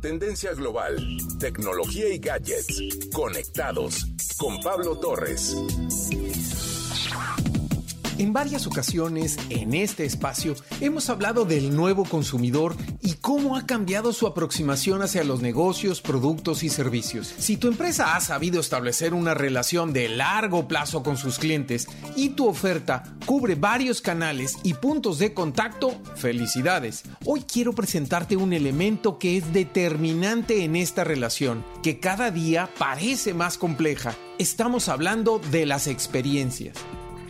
Tendencia global, tecnología y gadgets. Conectados con Pablo Torres. En varias ocasiones en este espacio hemos hablado del nuevo consumidor y cómo ha cambiado su aproximación hacia los negocios, productos y servicios. Si tu empresa ha sabido establecer una relación de largo plazo con sus clientes y tu oferta cubre varios canales y puntos de contacto, felicidades. Hoy quiero presentarte un elemento que es determinante en esta relación, que cada día parece más compleja. Estamos hablando de las experiencias.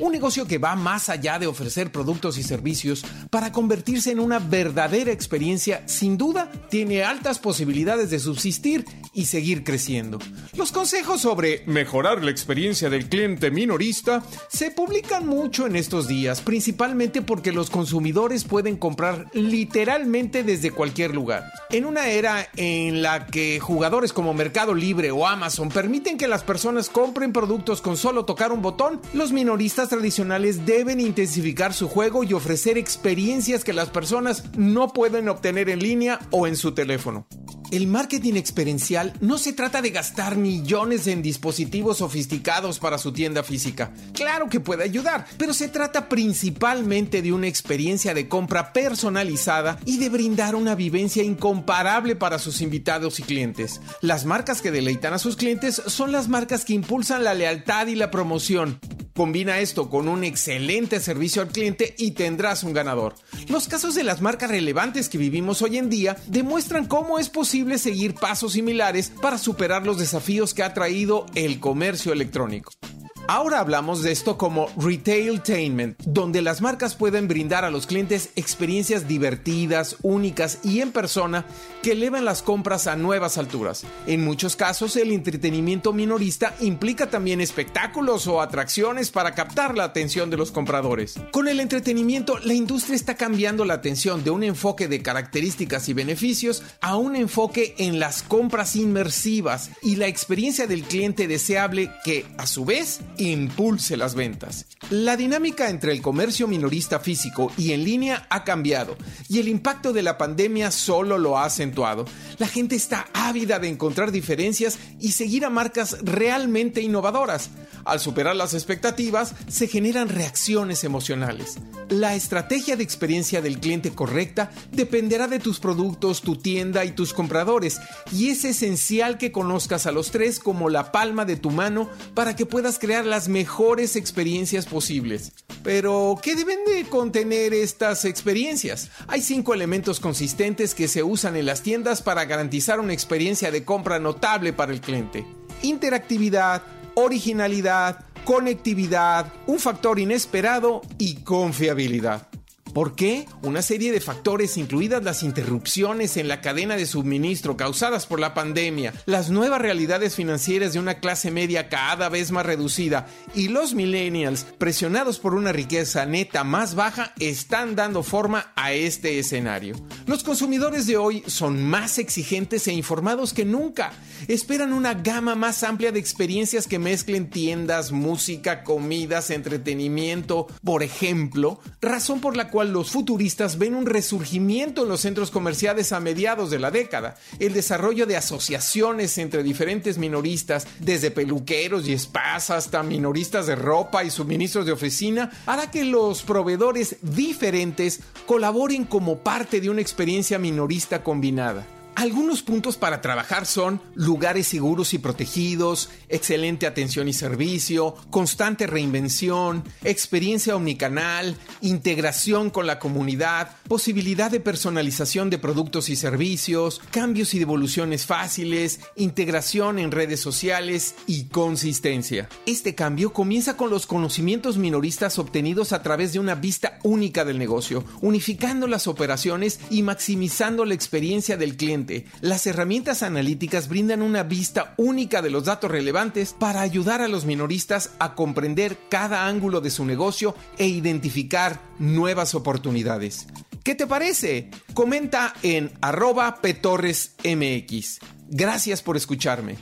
Un negocio que va más allá de ofrecer productos y servicios para convertirse en una verdadera experiencia, sin duda, tiene altas posibilidades de subsistir y seguir creciendo. Los consejos sobre mejorar la experiencia del cliente minorista se publican mucho en estos días, principalmente porque los consumidores pueden comprar literalmente desde cualquier lugar. En una era en la que jugadores como Mercado Libre o Amazon permiten que las personas compren productos con solo tocar un botón, los minoristas tradicionales deben intensificar su juego y ofrecer experiencias que las personas no pueden obtener en línea o en su teléfono. El marketing experiencial no se trata de gastar millones en dispositivos sofisticados para su tienda física. Claro que puede ayudar, pero se trata principalmente de una experiencia de compra personalizada y de brindar una vivencia incomparable para sus invitados y clientes. Las marcas que deleitan a sus clientes son las marcas que impulsan la lealtad y la promoción. Combina esto con un excelente servicio al cliente y tendrás un ganador. Los casos de las marcas relevantes que vivimos hoy en día demuestran cómo es posible seguir pasos similares para superar los desafíos que ha traído el comercio electrónico. Ahora hablamos de esto como retailtainment, donde las marcas pueden brindar a los clientes experiencias divertidas, únicas y en persona que elevan las compras a nuevas alturas. En muchos casos, el entretenimiento minorista implica también espectáculos o atracciones para captar la atención de los compradores. Con el entretenimiento, la industria está cambiando la atención de un enfoque de características y beneficios a un enfoque en las compras inmersivas y la experiencia del cliente deseable que, a su vez, impulse las ventas. La dinámica entre el comercio minorista físico y en línea ha cambiado y el impacto de la pandemia solo lo ha acentuado. La gente está ávida de encontrar diferencias y seguir a marcas realmente innovadoras. Al superar las expectativas, se generan reacciones emocionales. La estrategia de experiencia del cliente correcta dependerá de tus productos, tu tienda y tus compradores, y es esencial que conozcas a los tres como la palma de tu mano para que puedas crear las mejores experiencias posibles. Pero, ¿qué deben de contener estas experiencias? Hay cinco elementos consistentes que se usan en las tiendas para garantizar una experiencia de compra notable para el cliente. Interactividad, originalidad, conectividad, un factor inesperado y confiabilidad. ¿Por qué? Una serie de factores, incluidas las interrupciones en la cadena de suministro causadas por la pandemia, las nuevas realidades financieras de una clase media cada vez más reducida y los millennials presionados por una riqueza neta más baja, están dando forma a este escenario. Los consumidores de hoy son más exigentes e informados que nunca. Esperan una gama más amplia de experiencias que mezclen tiendas, música, comidas, entretenimiento, por ejemplo, razón por la cual los futuristas ven un resurgimiento en los centros comerciales a mediados de la década. El desarrollo de asociaciones entre diferentes minoristas, desde peluqueros y spas hasta minoristas de ropa y suministros de oficina, hará que los proveedores diferentes colaboren como parte de una experiencia minorista combinada. Algunos puntos para trabajar son lugares seguros y protegidos, excelente atención y servicio, constante reinvención, experiencia omnicanal, integración con la comunidad, posibilidad de personalización de productos y servicios, cambios y devoluciones fáciles, integración en redes sociales y consistencia. Este cambio comienza con los conocimientos minoristas obtenidos a través de una vista única del negocio, unificando las operaciones y maximizando la experiencia del cliente las herramientas analíticas brindan una vista única de los datos relevantes para ayudar a los minoristas a comprender cada ángulo de su negocio e identificar nuevas oportunidades. ¿Qué te parece? Comenta en arroba petorresmx. Gracias por escucharme.